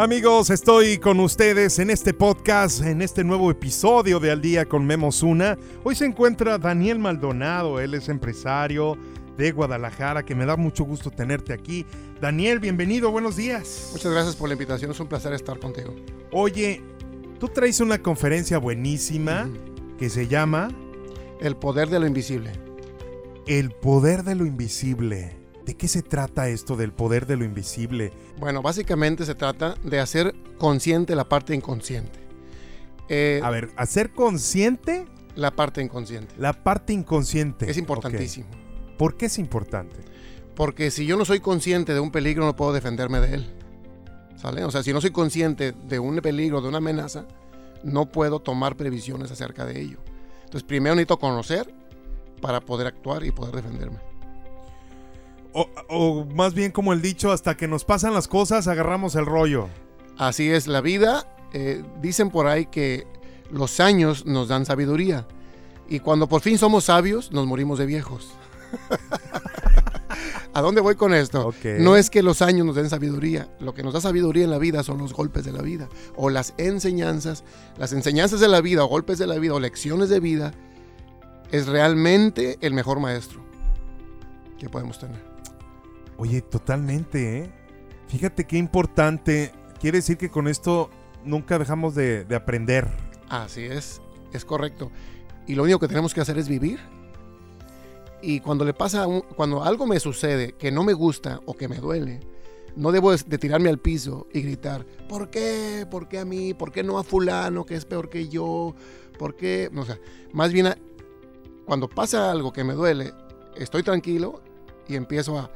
Amigos, estoy con ustedes en este podcast, en este nuevo episodio de Al Día con Memo Zuna. Hoy se encuentra Daniel Maldonado, él es empresario de Guadalajara, que me da mucho gusto tenerte aquí. Daniel, bienvenido, buenos días. Muchas gracias por la invitación, es un placer estar contigo. Oye, tú traes una conferencia buenísima que se llama El poder de lo invisible. El poder de lo invisible. ¿De qué se trata esto del poder de lo invisible? Bueno, básicamente se trata de hacer consciente la parte inconsciente. Eh, a ver, hacer consciente la parte inconsciente. La parte inconsciente. Es importantísimo. ¿Por qué es importante? Porque si yo no soy consciente de un peligro, no puedo defenderme de él. ¿Sale? O sea, si no soy consciente de un peligro, de una amenaza, no puedo tomar previsiones acerca de ello. Entonces, primero necesito conocer para poder actuar y poder defenderme. O, más bien como el dicho, hasta que nos pasan las cosas, agarramos el rollo. Así es, la vida, eh, dicen por ahí que los años nos dan sabiduría. Y cuando por fin somos sabios, nos morimos de viejos. ¿A dónde voy con esto? No es que los años nos den sabiduría. Lo que nos da sabiduría en la vida son los golpes de la vida. O las enseñanzas. Las enseñanzas de la vida, o golpes de la vida, o lecciones de vida, es realmente el mejor maestro que podemos tener. Oye, totalmente, ¿eh? Fíjate qué importante. Quiere decir que con esto nunca dejamos de, aprender. Así es, es correcto. Y lo único que tenemos que hacer es vivir. Y cuando le pasa, cuando algo me sucede que no me gusta o que me duele, no debo de tirarme al piso y gritar, ¿por qué? ¿Por qué a mí? ¿Por qué no a fulano que es peor que yo? ¿Por qué? O sea, más bien cuando pasa algo que me duele, estoy tranquilo y empiezo a,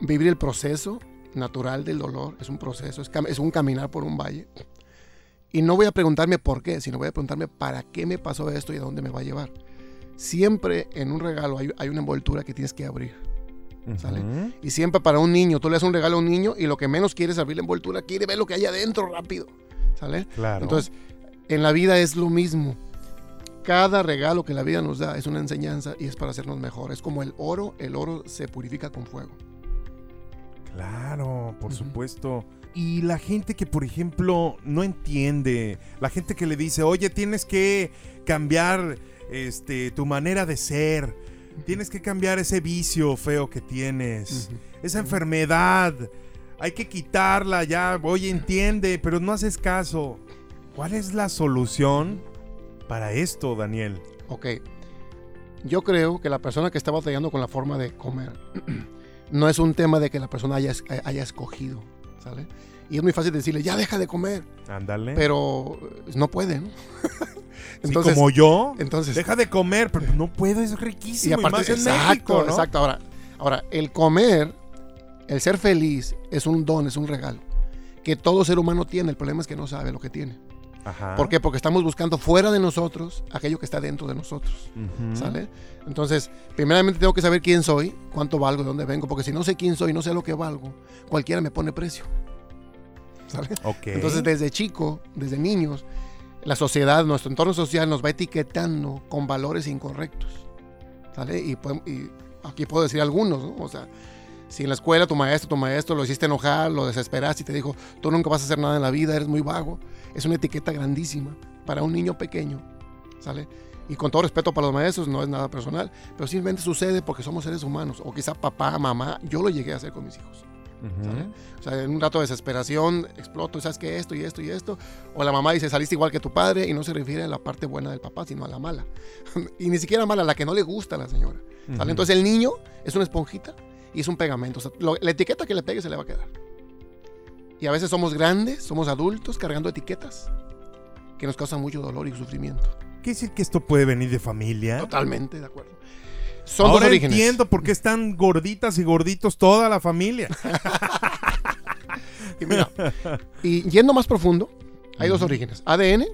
vivir el proceso natural del dolor, es un proceso, es, un caminar por un valle. Y no voy a preguntarme por qué, sino voy a preguntarme para qué me pasó esto y a dónde me va a llevar. Siempre en un regalo hay, una envoltura que tienes que abrir. ¿sale? Y siempre para un niño, tú le das un regalo a un niño y lo que menos quiere es abrir la envoltura, quiere ver lo que hay adentro rápido. ¿Sale? Claro. Entonces, en la vida es lo mismo. Cada regalo que la vida nos da es una enseñanza y es para hacernos mejores. Es como el oro, el oro se purifica con fuego. Claro, por supuesto. Y la gente que, por ejemplo, no entiende, la gente que le dice, oye, tienes que cambiar este, tu manera de ser, tienes que cambiar ese vicio feo que tienes, esa enfermedad, hay que quitarla ya, oye, entiende, pero no haces caso. ¿Cuál es la solución para esto, Daniel? Ok, yo creo que la persona que está batallando con la forma de comer no es un tema de que la persona haya, haya escogido, ¿sale? Y es muy fácil decirle, ya deja de comer. Ándale. Pero no puede, ¿no? entonces, como yo, entonces, deja de comer, pero no puedo, es riquísimo. Y aparte, exacto, exacto. Ahora, ahora, el comer, el ser feliz, es un don, es un regalo. Que todo ser humano tiene. El problema es que no sabe lo que tiene. ¿Por qué? Porque estamos buscando fuera de nosotros aquello que está dentro de nosotros. ¿Sale? Entonces, primeramente tengo que saber quién soy, cuánto valgo, de dónde vengo, porque si no sé quién soy, no sé lo que valgo, cualquiera me pone precio. ¿Sale? Entonces, desde chico, desde niños, la sociedad, nuestro entorno social nos va etiquetando con valores incorrectos. ¿Sale? Y, y aquí puedo decir algunos, ¿no? O sea, si en la escuela tu maestro, tu maestro lo hiciste enojar, lo desesperaste y te dijo, tú nunca vas a hacer nada en la vida, eres muy vago, es una etiqueta grandísima para un niño pequeño, ¿sale? Y con todo respeto para los maestros, no es nada personal, pero simplemente sucede porque somos seres humanos, o quizá papá, mamá, yo lo llegué a hacer con mis hijos. O sea, en un rato de desesperación exploto, ¿sabes qué? Esto y esto y esto. O la mamá dice, saliste igual que tu padre y no se refiere a la parte buena del papá, sino a la mala. y ni siquiera mala, la que no le gusta a la señora. Entonces el niño es una esponjita y es un pegamento. la etiqueta que le pegue se le va a quedar. Y a veces somos grandes, somos adultos cargando etiquetas que nos causan mucho dolor y sufrimiento. ¿Qué decir que esto puede venir de familia? Totalmente, de acuerdo. Son Ahora entiendo por qué están gorditas y gorditos toda la familia. y, mira, y yendo más profundo, hay dos orígenes. ADN,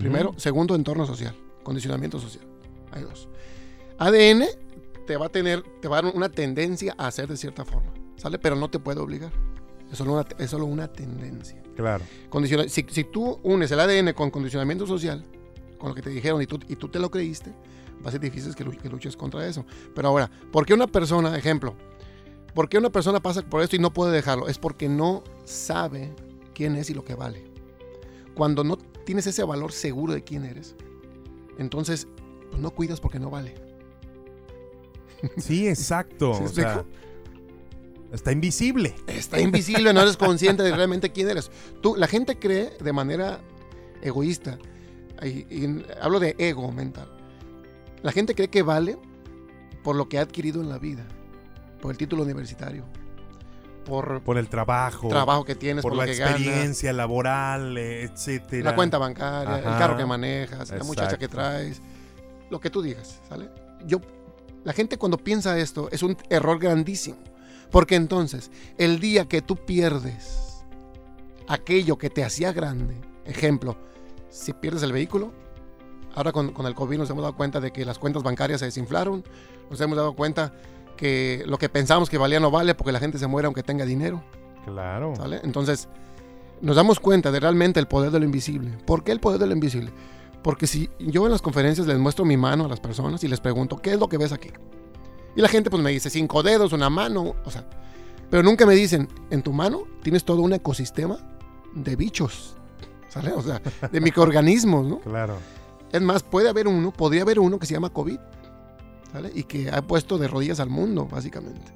primero. Segundo, entorno social, condicionamiento social. Hay dos. ADN te va a tener, te va a dar una tendencia a hacer de cierta forma, ¿sale? Pero no te puede obligar. Es solo una, es solo una tendencia. Claro. si, si, tú unes el ADN con condicionamiento social, con lo que te dijeron y tú, y tú te lo creíste, va a ser difícil que, que luches contra eso. Pero ahora, ¿por qué una persona, ejemplo, por qué una persona pasa por esto y no puede dejarlo? Es porque no sabe quién es y lo que vale. Cuando no tienes ese valor seguro de quién eres, entonces pues no cuidas porque no vale. Sí, exacto. está invisible. Está invisible, no eres consciente de realmente quién eres. Tú, la gente cree de manera egoísta, y hablo de ego mental. La gente cree que vale por lo que ha adquirido en la vida, por el título universitario, por, por el trabajo, trabajo que tienes, por, la experiencia laboral, etcétera. La cuenta bancaria, el carro que manejas, la muchacha que traes, lo que tú digas, ¿sale? Yo, la gente cuando piensa esto es un error grandísimo, porque entonces el día que tú pierdes aquello que te hacía grande, ejemplo, si pierdes el vehículo, ahora con, con el COVID nos hemos dado cuenta de que las cuentas bancarias se desinflaron, nos hemos dado cuenta que lo que pensamos que valía no vale porque la gente se muere aunque tenga dinero. Claro. ¿Sale? Entonces, nos damos cuenta de realmente el poder de lo invisible. ¿Por qué el poder de lo invisible? Porque si yo en las conferencias les muestro mi mano a las personas y les pregunto, ¿qué es lo que ves aquí? Y la gente pues me dice, cinco dedos, una mano, o sea, pero nunca me dicen, en tu mano tienes todo un ecosistema de bichos, ¿sale? O sea, de microorganismos, ¿no? Claro. Es más, puede haber uno, podría haber uno que se llama COVID, y que ha puesto de rodillas al mundo, básicamente.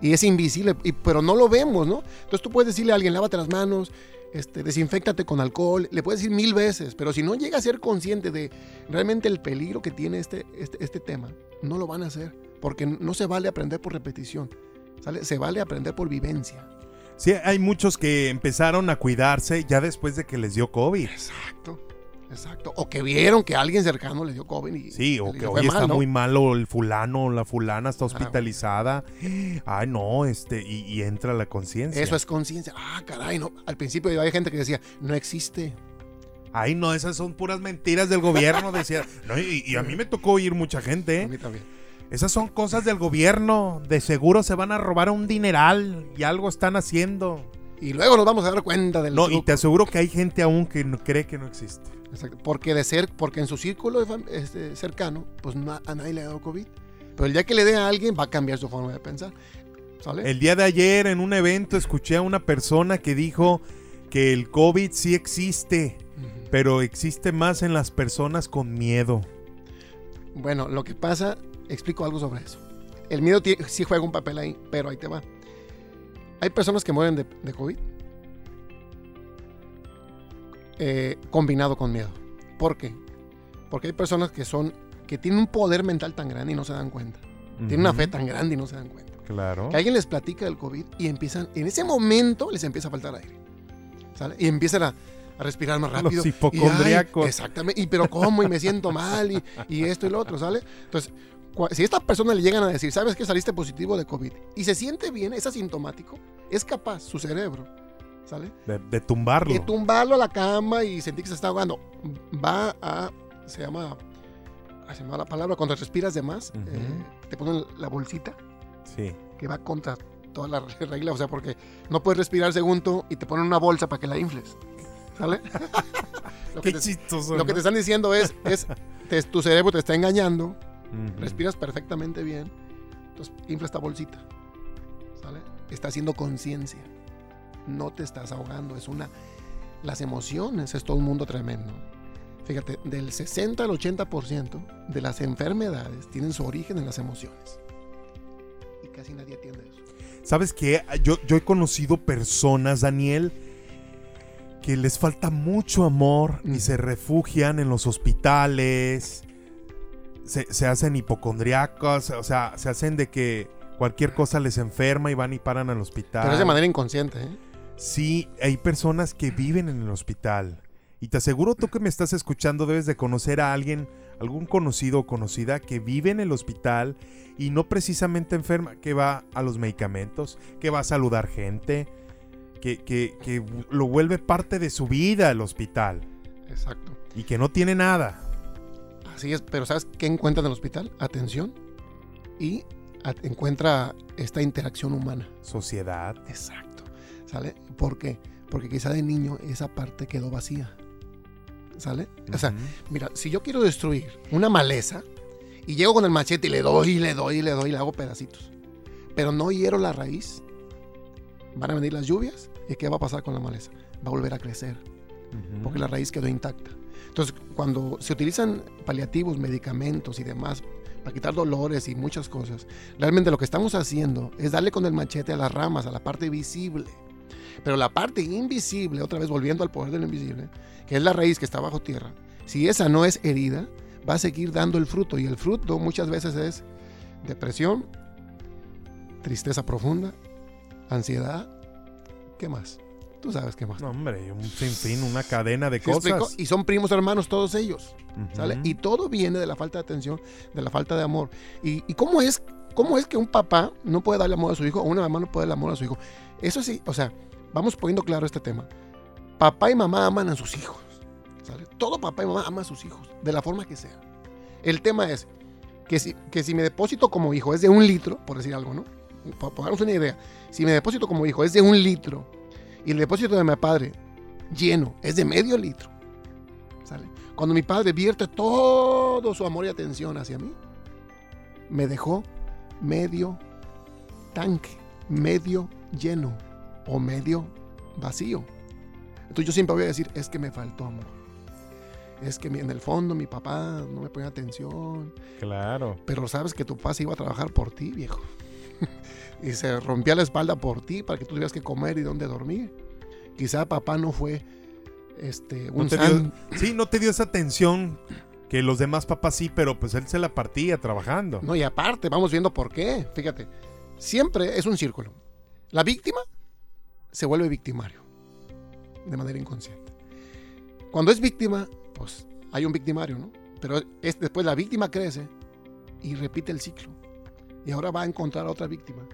Y es invisible, y, pero no lo vemos, ¿no? Entonces tú puedes decirle a alguien, lávate las manos, este, desinfectate con alcohol, le puedes decir mil veces, pero si no llega a ser consciente de realmente el peligro que tiene este, este, este tema, no lo van a hacer, porque no se vale aprender por repetición, ¿sale? Se vale aprender por vivencia. Sí, hay muchos que empezaron a cuidarse ya después de que les dio COVID. Exacto. Exacto. O que vieron que alguien cercano le dio COVID. Y sí, o que hoy está muy malo el fulano, la fulana está hospitalizada. Ay, no, este, y, entra la conciencia. Eso es conciencia. Ah, caray, no. Al principio había gente que decía, no existe. Ay, no, esas son puras mentiras del gobierno, decía. y, a mí me tocó oír mucha gente. A mí también. Esas son cosas del gobierno. De seguro se van a robar un dineral y algo están haciendo. Y luego nos vamos a dar cuenta del. No, y te aseguro que hay gente aún que cree que no existe. Porque de ser, porque en su círculo este, cercano, pues a nadie le ha dado COVID. Pero el día que le dé a alguien va a cambiar su forma de pensar. El día de ayer en un evento escuché a una persona que dijo que el COVID sí existe, pero existe más en las personas con miedo. Bueno, lo que pasa, explico algo sobre eso. El miedo sí juega un papel ahí, pero ahí te va. Hay personas que mueren de, de COVID eh, combinado con miedo. ¿Por qué? Porque hay personas que son que tienen un poder mental tan grande y no se dan cuenta. Tienen una fe tan grande y no se dan cuenta. Claro. Que alguien les platica del COVID y empiezan, en ese momento les empieza a faltar aire. ¿sale? Y empiezan a, respirar más rápido. Los hipocondriacos. exactamente. Y pero cómo, y me siento mal, y, y esto y lo otro, ¿sale? Entonces, si a esta persona le llegan a decir, sabes que saliste positivo de COVID, y se siente bien, es asintomático, es capaz su cerebro ¿sale? De, tumbarlo. De tumbarlo a la cama y sentir que se está ahogando. Va a, se llama, se llama la palabra, cuando respiras de más, eh, te ponen la bolsita. Sí. Que va contra toda la regla, o sea, porque no puedes respirar segundo y te ponen una bolsa para que la infles. ¿Sale? lo Qué que te, chistoso. Lo que te están diciendo es, es tu cerebro te está engañando, respiras perfectamente bien, entonces infla esta bolsita. ¿Sale? Está haciendo conciencia no te estás ahogando, es una... Las emociones es todo un mundo tremendo. Fíjate, del 60 al 80% de las enfermedades tienen su origen en las emociones. Y casi nadie atiende eso. ¿Sabes qué? Yo, yo he conocido personas, Daniel, que les falta mucho amor y se refugian en los hospitales, se, se hacen hipocondriacos, o sea, se hacen de que cualquier cosa les enferma y van y paran al hospital. Pero es de manera inconsciente, ¿eh? Sí, hay personas que viven en el hospital. Y te aseguro tú que me estás escuchando debes de conocer a alguien, algún conocido o conocida que vive en el hospital y no precisamente enferma, que va a los medicamentos, que va a saludar gente, que, que, lo vuelve parte de su vida el hospital. Exacto. Y que no tiene nada. Así es, pero ¿sabes qué encuentra en el hospital? Atención y encuentra esta interacción humana. Sociedad. Exacto. ¿Sale? ¿Por qué? Porque quizá de niño esa parte quedó vacía. ¿Sale? O sea, mira, si yo quiero destruir una maleza y llego con el machete y le doy, y le doy, y le doy, y le hago pedacitos, pero no hiero la raíz, van a venir las lluvias y ¿qué va a pasar con la maleza? Va a volver a crecer, porque la raíz quedó intacta. Entonces, cuando se utilizan paliativos, medicamentos y demás para quitar dolores y muchas cosas, realmente lo que estamos haciendo es darle con el machete a las ramas, a la parte visible. Pero la parte invisible, otra vez volviendo al poder del invisible, que es la raíz que está bajo tierra, si esa no es herida, va a seguir dando el fruto. Y el fruto muchas veces es depresión, tristeza profunda, ansiedad. ¿Qué más? Tú sabes qué más. No, hombre, un sinfín, una cadena de cosas. Y son primos hermanos todos ellos. ¿sale? Y todo viene de la falta de atención, de la falta de amor. ¿Y, cómo, es, cómo es que un papá no puede darle amor a su hijo o una mamá no puede darle amor a su hijo? Eso sí, o sea, vamos poniendo claro este tema. Papá y mamá aman a sus hijos. ¿sale? Todo papá y mamá ama a sus hijos, de la forma que sea. El tema es que si, que si mi depósito como hijo es de un litro, por decir algo, ¿no? Para darnos una idea, si mi depósito como hijo es de un litro y el depósito de mi padre lleno es de medio litro, ¿sale? Cuando mi padre vierte todo su amor y atención hacia mí, me dejó medio tanque, medio lleno o medio vacío. Entonces yo siempre voy a decir, es que me faltó amor. Es que en el fondo mi papá no me ponía atención. Claro. Pero sabes que tu papá se iba a trabajar por ti, viejo. y se rompía la espalda por ti para que tú tuvieras que comer y dónde dormir. Quizá papá no fue este, un Sí, no te dio esa atención que los demás papás sí, pero pues él se la partía trabajando. No, y aparte, vamos viendo por qué. Fíjate, siempre es un círculo. La víctima se vuelve victimario de manera inconsciente. Cuando es víctima, pues hay un victimario, ¿no? Pero es, después la víctima crece y repite el ciclo. Y ahora va a encontrar a otra víctima.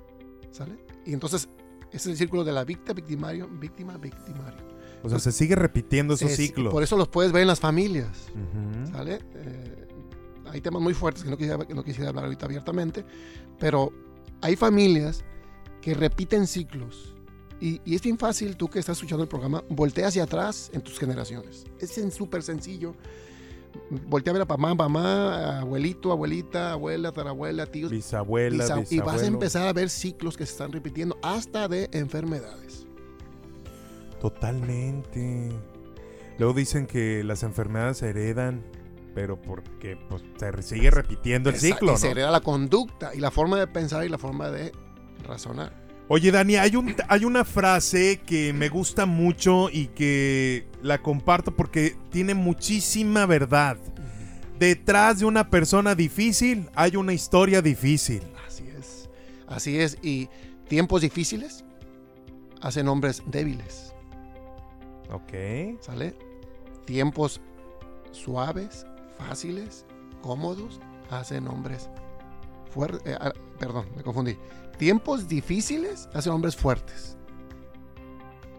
¿Sale? Y entonces ese es el círculo de la víctima, victimario, víctima, victimario. O sea, se sigue repitiendo esos ciclos. Por eso los puedes ver en las familias. ¿Sale? Eh, hay temas muy fuertes que no, quisiera, que no quisiera hablar ahorita abiertamente, pero hay familias que repiten ciclos y, es bien fácil, tú que estás escuchando el programa, voltea hacia atrás en tus generaciones. Es súper sencillo. Voltea a ver a mamá, mamá, abuelito, abuelita, abuela, tarabuela, tíos. Bisabuela, Y vas a empezar a ver ciclos que se están repitiendo hasta de enfermedades. Totalmente. Luego dicen que las enfermedades se heredan, pero porque pues, se sigue repitiendo el ciclo. Y se hereda la conducta y la forma de pensar y la forma de razonar. Oye, Dani, hay, un, hay una frase que me gusta mucho y que la comparto porque tiene muchísima verdad. Detrás de una persona difícil hay una historia difícil. Así es. Así es. Y tiempos difíciles hacen hombres débiles. Ok. ¿Sale? Tiempos suaves, fáciles, cómodos, hacen hombres fuertes. Eh, ah, perdón, me confundí tiempos difíciles hacen hombres fuertes.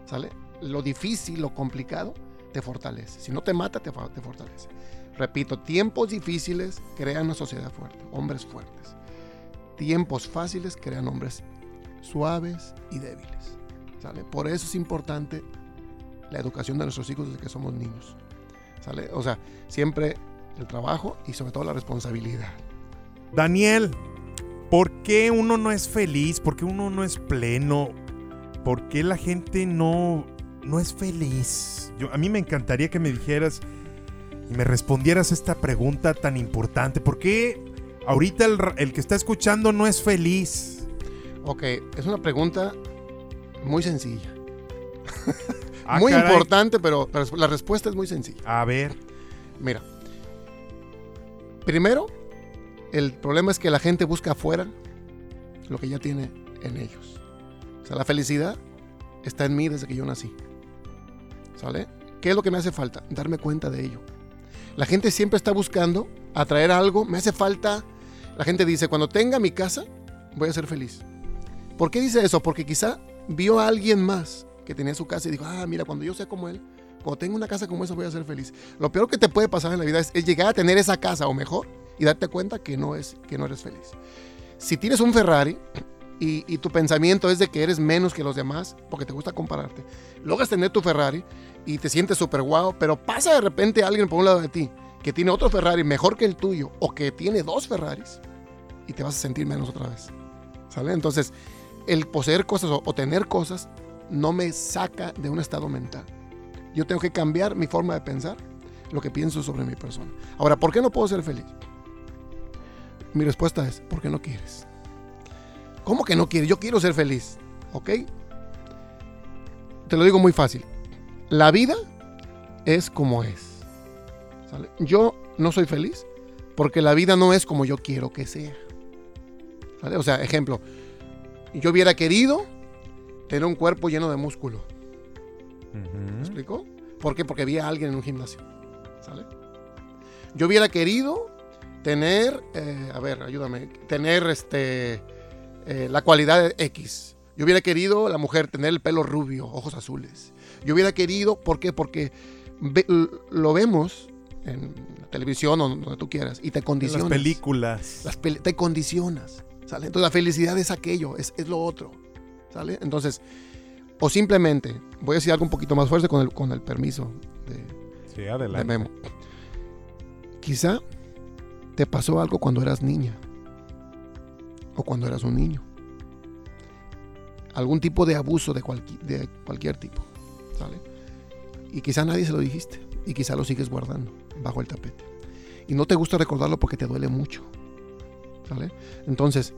¿Sale? Lo difícil, lo complicado, te fortalece. Si no te mata, te, te fortalece. Repito, tiempos difíciles crean una sociedad fuerte, hombres fuertes. Tiempos fáciles crean hombres suaves y débiles. ¿Sale? Por eso es importante la educación de nuestros hijos desde que somos niños. ¿Sale? O sea, siempre el trabajo y sobre todo la responsabilidad. Daniel, ¿Por qué uno no es feliz? ¿Por qué uno no es pleno? ¿Por qué la gente no, no es feliz? Yo, a mí me encantaría que me dijeras y me respondieras esta pregunta tan importante. ¿Por qué ahorita el, que está escuchando no es feliz? Ok, es una pregunta muy sencilla. Ah, muy importante, pero la respuesta es muy sencilla. A ver. Mira. Primero, el problema es que la gente busca afuera lo que ya tiene en ellos. O sea, la felicidad está en mí desde que yo nací. ¿Sale? ¿Qué es lo que me hace falta? Darme cuenta de ello. La gente siempre está buscando atraer algo. Me hace falta. La gente dice, cuando tenga mi casa, voy a ser feliz. ¿Por qué dice eso? Porque quizá vio a alguien más que tenía su casa y dijo, ah, mira, cuando yo sea como él, cuando tenga una casa como esa voy a ser feliz. Lo peor que te puede pasar en la vida es llegar a tener esa casa o mejor y darte cuenta que no, es, que no eres feliz. Si tienes un Ferrari y, tu pensamiento es de que eres menos que los demás, porque te gusta compararte, logras tener tu Ferrari y te sientes súper guau, pero pasa de repente alguien por un lado de ti que tiene otro Ferrari mejor que el tuyo o que tiene dos Ferraris y te vas a sentir menos otra vez. ¿Sale? Entonces, el poseer cosas o, tener cosas no me saca de un estado mental. Yo tengo que cambiar mi forma de pensar, lo que pienso sobre mi persona. Ahora, ¿por qué no puedo ser feliz? Mi respuesta es, porque no quieres. ¿Cómo que no quieres? Yo quiero ser feliz, ¿ok? Te lo digo muy fácil. La vida es como es. Yo no soy feliz porque la vida no es como yo quiero que sea. O sea, ejemplo, yo hubiera querido tener un cuerpo lleno de músculo. ¿Me explico? ¿Por qué? Porque había alguien en un gimnasio. ¿Sale? Yo hubiera querido tener, eh, a ver, ayúdame, tener este, eh, la cualidad X. Yo hubiera querido la mujer tener el pelo rubio, ojos azules. Yo hubiera querido, ¿por qué? Porque lo vemos en la televisión o donde tú quieras y te condicionas. las películas. te condicionas. ¿sale? Entonces la felicidad es aquello, es, lo otro. ¿Sale? Entonces, o simplemente, voy a decir algo un poquito más fuerte con el, con el permiso de, sí, adelante. Memo. Quizá te pasó algo cuando eras niña o cuando eras un niño. Algún tipo de abuso de, de cualquier tipo. ¿sale? Y quizá nadie se lo dijiste y quizá lo sigues guardando bajo el tapete. Y no te gusta recordarlo porque te duele mucho. ¿Vale? Entonces,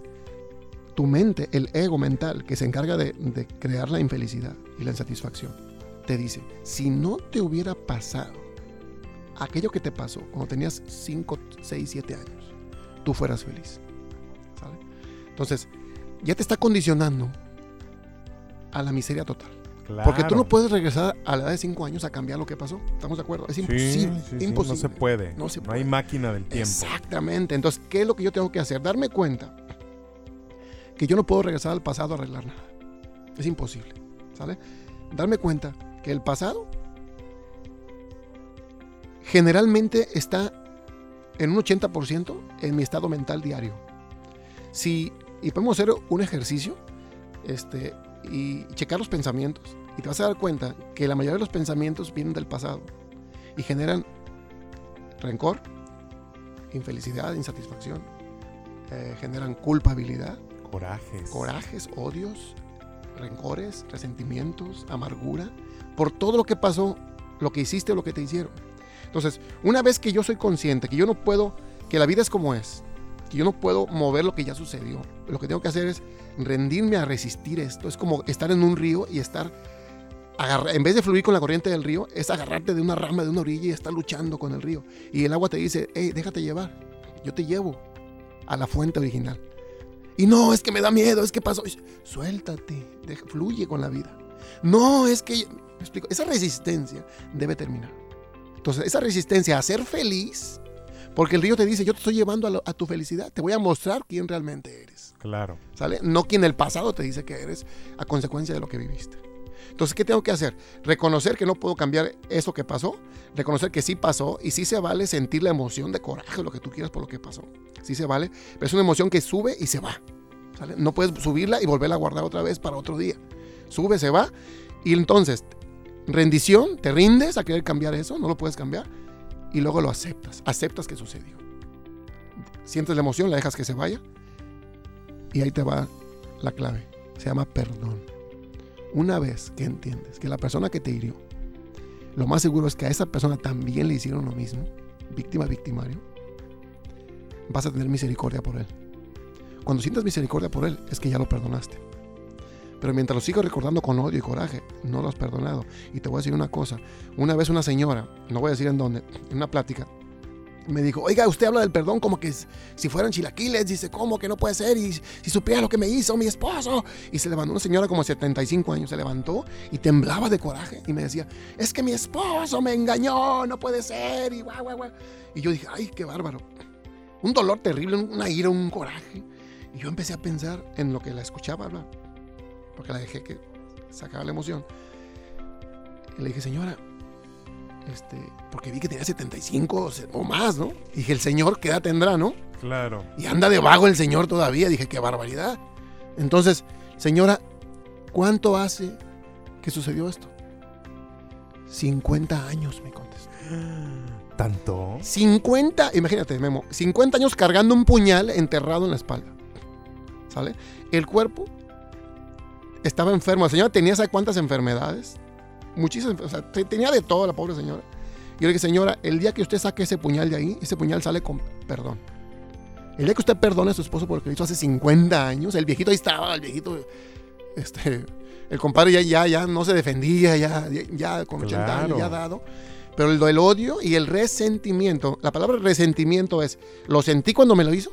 tu mente, el ego mental que se encarga de, de, crear la infelicidad y la insatisfacción, te dice, si no te hubiera pasado aquello que te pasó cuando tenías 5, 6, 7 años, tú fueras feliz. ¿Sale? Entonces, ya te está condicionando a la miseria total. Porque tú no puedes regresar a la edad de 5 años a cambiar lo que pasó. ¿Estamos de acuerdo? Es imposible. imposible. no se puede. No, hay máquina del tiempo. Exactamente. Entonces, ¿qué es lo que yo tengo que hacer? Darme cuenta que yo no puedo regresar al pasado a arreglar nada. Es imposible. ¿Sale? Darme cuenta que el pasado generalmente está en un 80% en mi estado mental diario. Si, y podemos hacer un ejercicio este, y checar los pensamientos. Y te vas a dar cuenta que la mayoría de los pensamientos vienen del pasado y generan rencor, infelicidad, insatisfacción, eh, generan culpabilidad, corajes, odios, rencores, resentimientos, amargura, por todo lo que pasó, lo que hiciste o lo que te hicieron. Entonces, una vez que yo soy consciente que yo no puedo, que la vida es como es, que yo no puedo mover lo que ya sucedió, lo que tengo que hacer es rendirme a resistir esto. Es como estar en un río y estar en vez de fluir con la corriente del río, es agarrarte de una rama de una orilla y estar luchando con el río. Y el agua te dice, hey, déjate llevar, yo te llevo a la fuente original. Y no, es que me da miedo, es que pasó. Suéltate, fluye con la vida. No, es que, me explico, esa resistencia debe terminar. Entonces, esa resistencia a ser feliz porque el río te dice, yo te estoy llevando a, tu felicidad, te voy a mostrar quién realmente eres. Claro. ¿Sale? No quien el pasado te dice que eres a consecuencia de lo que viviste. Entonces, ¿qué tengo que hacer? Reconocer que no puedo cambiar eso que pasó, reconocer que sí pasó y sí se vale sentir la emoción de coraje, lo que tú quieras por lo que pasó. Sí se vale, pero es una emoción que sube y se va. ¿sale? No puedes subirla y volverla a guardar otra vez para otro día. Sube, se va y entonces rendición, te rindes a querer cambiar eso, no lo puedes cambiar y luego lo aceptas. Aceptas que sucedió. Sientes la emoción, la dejas que se vaya y ahí te va la clave. Se llama perdón. Una vez que entiendes que la persona que te hirió, lo más seguro es que a esa persona también le hicieron lo mismo, víctima, victimario, vas a tener misericordia por él. Cuando sientas misericordia por él, es que ya lo perdonaste. Pero mientras lo sigo recordando con odio y coraje, no lo has perdonado. Y te voy a decir una cosa. Una vez una señora, no voy a decir en dónde, en una plática, me dijo, oiga, usted habla del perdón como que si fueran chilaquiles, dice, ¿cómo que no puede ser? Y si supiera lo que me hizo mi esposo. Y se levantó una señora como 75 años, se levantó y temblaba de coraje y me decía, es que mi esposo me engañó, no puede ser. Y, guau, guau, guau. y yo dije, ay, qué bárbaro. Un dolor terrible, una ira, un coraje. Y yo empecé a pensar en lo que la escuchaba hablar porque la dejé que sacaba la emoción. Y le dije, señora, este, porque vi que tenía 75 o más, ¿no? Y dije, el señor, ¿qué edad tendrá, no? Claro. Y anda de vago el señor todavía. Dije, qué barbaridad. Entonces, señora, ¿cuánto hace que sucedió esto? 50 años, me contestó. ¿Tanto? 50, imagínate, Memo, 50 años cargando un puñal enterrado en la espalda. ¿Sale? El cuerpo estaba enfermo. La señora tenía, ¿sabe cuántas enfermedades? Muchísimas, o sea, tenía de todo la pobre señora. Y yo le dije, señora, el día que usted saque ese puñal de ahí, ese puñal sale con perdón. El día que usted perdone a su esposo por lo que hizo hace 50 años, el viejito ahí estaba, el viejito, este, el compadre ya, ya, ya no se defendía, ya, ya con 80 años, ya dado. Pero el, el odio y el resentimiento, la palabra resentimiento es, lo sentí cuando me lo hizo,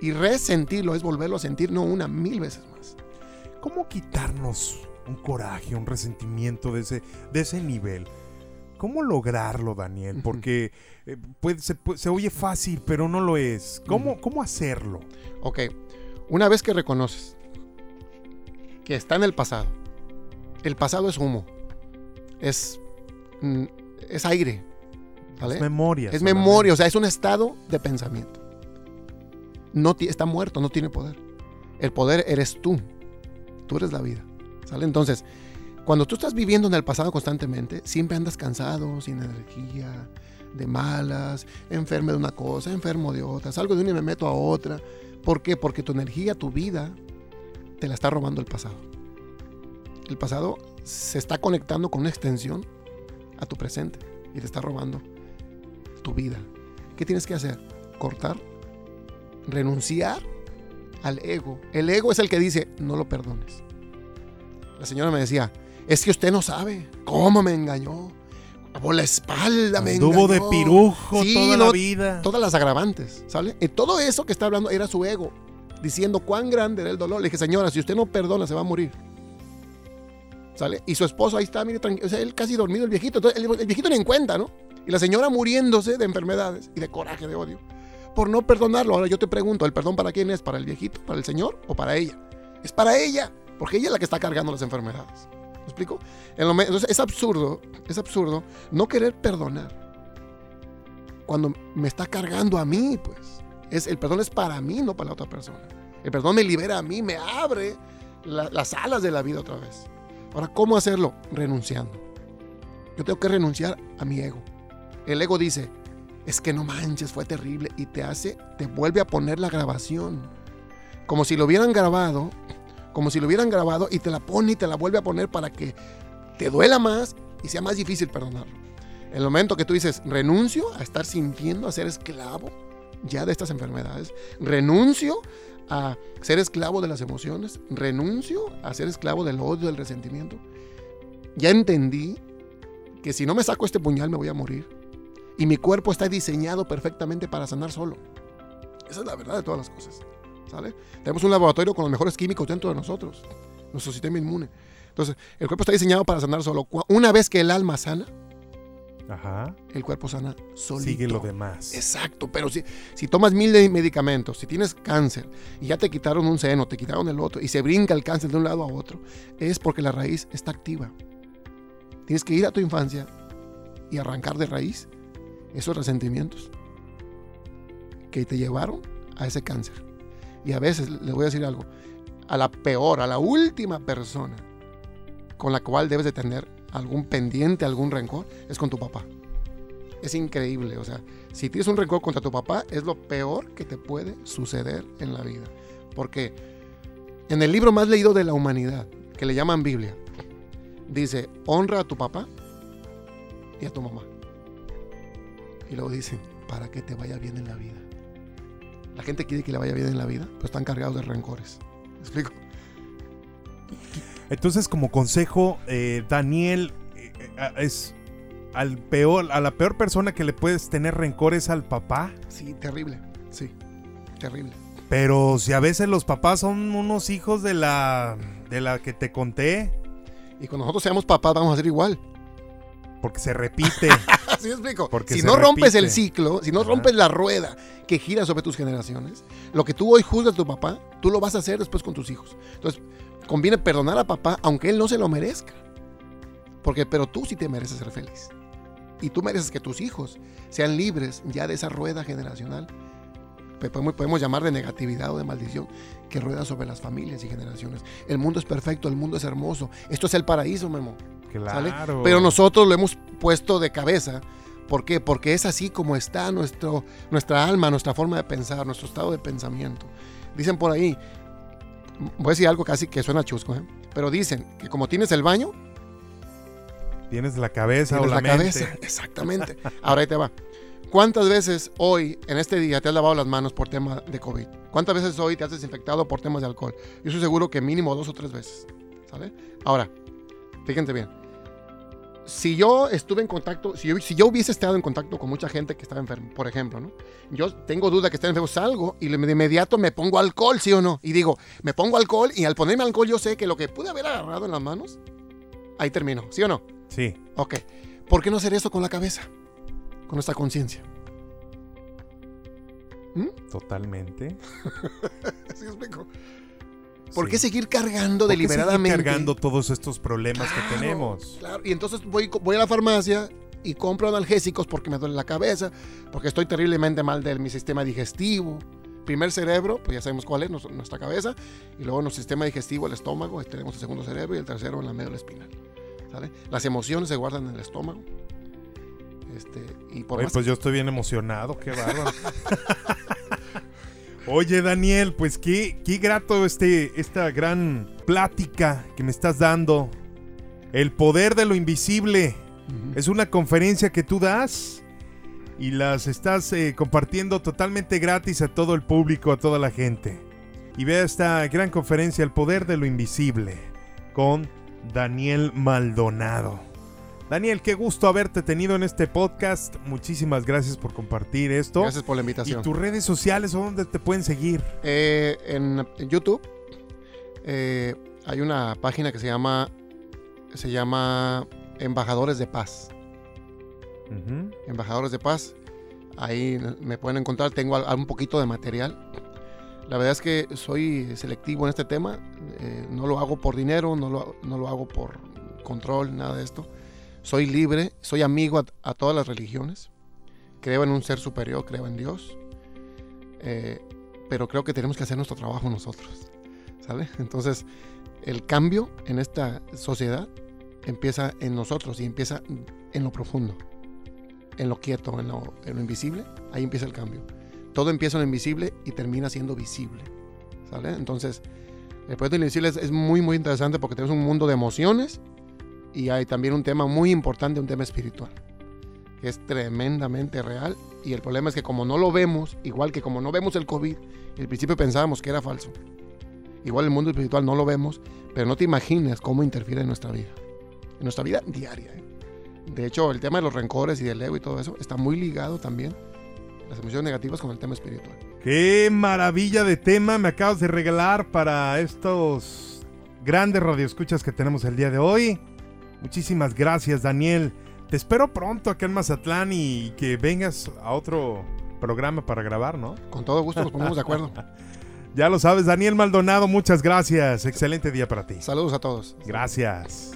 y resentirlo es volverlo a sentir, no una, mil veces más. ¿Cómo quitarnos un coraje, un resentimiento de ese, de ese nivel? ¿Cómo lograrlo, Daniel? Porque eh, se, oye fácil, pero no lo es. ¿Cómo, ¿Cómo hacerlo? Ok, una vez que reconoces que está en el pasado, el pasado es humo, es, mm, es aire. Es memoria. Es memoria, o sea, es un estado de pensamiento. No está muerto, no tiene poder. El poder eres tú. Tú eres la vida. Entonces, cuando tú estás viviendo en el pasado constantemente, siempre andas cansado, sin energía, de malas, enfermo de una cosa, enfermo de otra, salgo de una y me meto a otra. ¿Por qué? Porque tu energía, tu vida, te la está robando el pasado. El pasado se está conectando con una extensión a tu presente y te está robando tu vida. ¿Qué tienes que hacer? Cortar, renunciar al ego. El ego es el que dice, no lo perdones. La señora me decía, es que usted no sabe cómo me engañó. Por la espalda me Tuvo de pirujo toda la vida. Todas las agravantes, ¿sale? Y todo eso que está hablando era su ego, diciendo cuán grande era el dolor. Le dije, señora, si usted no perdona, se va a morir. ¿Sale? Y su esposo ahí está, mire, o sea, él casi dormido, el viejito. Entonces, el, viejito ni en cuenta, ¿no? Y la señora muriéndose de enfermedades y de coraje, de odio, por no perdonarlo. Ahora yo te pregunto, ¿el perdón para quién es? ¿Para el viejito, para el señor o para ella? Es para ella, porque ella es la que está cargando las enfermedades. ¿Me explico? Entonces es absurdo, es absurdo no querer perdonar cuando me está cargando a mí, pues. Es, el perdón es para mí, no para la otra persona. El perdón me libera a mí, me abre las alas de la vida otra vez. Ahora, ¿cómo hacerlo? Renunciando. Yo tengo que renunciar a mi ego. El ego dice, es que no manches, fue terrible. Y te hace, te vuelve a poner la grabación. Como si lo hubieran grabado, como si lo hubieran grabado y te la pone y te la vuelve a poner para que te duela más y sea más difícil perdonarlo. El momento que tú dices, renuncio a estar sintiendo, a ser esclavo ya de estas enfermedades, renuncio a ser esclavo de las emociones, renuncio a ser esclavo del odio, del resentimiento. Ya entendí que si no me saco este puñal me voy a morir. Y mi cuerpo está diseñado perfectamente para sanar solo. Esa es la verdad de todas las cosas. ¿Sale? Tenemos un laboratorio con los mejores químicos dentro de nosotros, nuestro sistema inmune. Entonces, el cuerpo está diseñado para sanar solo. Una vez que el alma sana, el cuerpo sana solito. Sigue lo demás. Exacto, pero si, si tomas mil de medicamentos, si tienes cáncer y ya te quitaron un seno, te quitaron el otro y se brinca el cáncer de un lado a otro, es porque la raíz está activa. Tienes que ir a tu infancia y arrancar de raíz esos resentimientos que te llevaron a ese cáncer. Y a veces, le voy a decir algo, a la peor, a la última persona con la cual debes de tener algún pendiente, algún rencor, es con tu papá. Es increíble, o sea, si tienes un rencor contra tu papá, es lo peor que te puede suceder en la vida. Porque en el libro más leído de la humanidad, que le llaman Biblia, dice, honra a tu papá y a tu mamá. Y luego dice, para que te vaya bien en la vida. La gente quiere que le vaya bien en la vida, pero están cargados de rencores. ¿Me explico? Entonces, como consejo, eh, Daniel eh, eh, es al peor, a la peor persona que le puedes tener rencor es al papá. Sí, terrible. Sí, terrible. Pero si a veces los papás son unos hijos de la de la que te conté. Y cuando nosotros seamos papás vamos a ser igual. Porque se repite. ¿Sí me explico? Porque si no rompes el ciclo, si no rompes la rueda que gira sobre tus generaciones, lo que tú hoy juzgas a tu papá, tú lo vas a hacer después con tus hijos. Entonces, conviene perdonar a papá aunque él no se lo merezca. Porque, pero tú sí te mereces ser feliz. Y tú mereces que tus hijos sean libres ya de esa rueda generacional. Podemos, podemos llamar de negatividad o de maldición que rueda sobre las familias y generaciones. El mundo es perfecto, el mundo es hermoso. Esto es el paraíso, Memo. Claro. Pero nosotros lo hemos puesto de cabeza. ¿Por qué? Porque es así como está nuestro, nuestra alma, nuestra forma de pensar, nuestro estado de pensamiento. Dicen por ahí, voy a decir algo casi que suena chusco, ¿eh? pero dicen que como tienes el baño, tienes la cabeza o la, la cabeza, exactamente. Ahora ahí te va. ¿Cuántas veces hoy, en este día, te has lavado las manos por tema de COVID? ¿Cuántas veces hoy te has desinfectado por temas de alcohol? Yo estoy seguro que mínimo dos o tres veces. ¿Sale? Ahora, fíjense bien. Si yo estuve en contacto, si yo, si yo hubiese estado en contacto con mucha gente que estaba enferma, por ejemplo, ¿no? Yo tengo duda que esté enfermo, salgo y de inmediato me pongo alcohol, ¿sí o no? Y digo, me pongo alcohol y al ponerme alcohol yo sé que lo que pude haber agarrado en las manos, ahí termino, ¿sí o no? Sí. Ok. ¿Por qué no hacer eso con la cabeza? con nuestra conciencia. ¿Mm? Totalmente. ¿Sí explico? ¿Por qué seguir cargando deliberadamente? Seguir cargando todos estos problemas que tenemos. Claro, y entonces voy, voy a la farmacia y compro analgésicos porque me duele la cabeza, porque estoy terriblemente mal de mi sistema digestivo. Primer cerebro, pues ya sabemos cuál es, nuestra cabeza, y luego nuestro sistema digestivo, el estómago, y tenemos el segundo cerebro y el tercero en la medio de la espinal. Las emociones se guardan en el estómago, este, y por pues yo estoy bien emocionado, qué bárbaro. Oye, Daniel, pues qué, qué grato este, esta gran plática que me estás dando. El poder de lo invisible. Es una conferencia que tú das y las estás eh, compartiendo totalmente gratis a todo el público, a toda la gente. Y vea esta gran conferencia, El poder de lo invisible, con Daniel Maldonado. Daniel, qué gusto haberte tenido en este podcast. Muchísimas gracias por compartir esto. Gracias por la invitación. ¿Y tus redes sociales dónde te pueden seguir? Eh, en, YouTube eh, hay una página que se llama, se llama Embajadores de Paz. Embajadores de Paz. Ahí me pueden encontrar. Tengo un poquito de material. La verdad es que soy selectivo en este tema. Eh, no lo hago por dinero, no lo, no lo hago por control, nada de esto soy libre, soy amigo a, todas las religiones, creo en un ser superior, creo en Dios, eh, pero creo que tenemos que hacer nuestro trabajo nosotros, ¿sale? Entonces, el cambio en esta sociedad empieza en nosotros y empieza en lo profundo, en lo quieto, en lo, invisible, ahí empieza el cambio. Todo empieza en lo invisible y termina siendo visible, ¿sale? Entonces, el proyecto invisible es, es muy, muy interesante porque tenemos un mundo de emociones y hay también un tema muy importante, un tema espiritual, que es tremendamente real. Y el problema es que como no lo vemos, igual que como no vemos el COVID, al principio pensábamos que era falso. Igual el mundo espiritual no lo vemos, pero no te imaginas cómo interfiere en nuestra vida, en nuestra vida diaria. ¿eh? De hecho, el tema de los rencores y del ego y todo eso está muy ligado también, las emociones negativas, con el tema espiritual. Qué maravilla de tema me acabas de regalar para estos grandes radioescuchas que tenemos el día de hoy. Muchísimas gracias, Daniel. Te espero pronto acá en Mazatlán y que vengas a otro programa para grabar, ¿no? Con todo gusto nos ponemos de acuerdo. ya lo sabes, Daniel Maldonado, muchas gracias. Excelente día para ti. Saludos a todos. Gracias.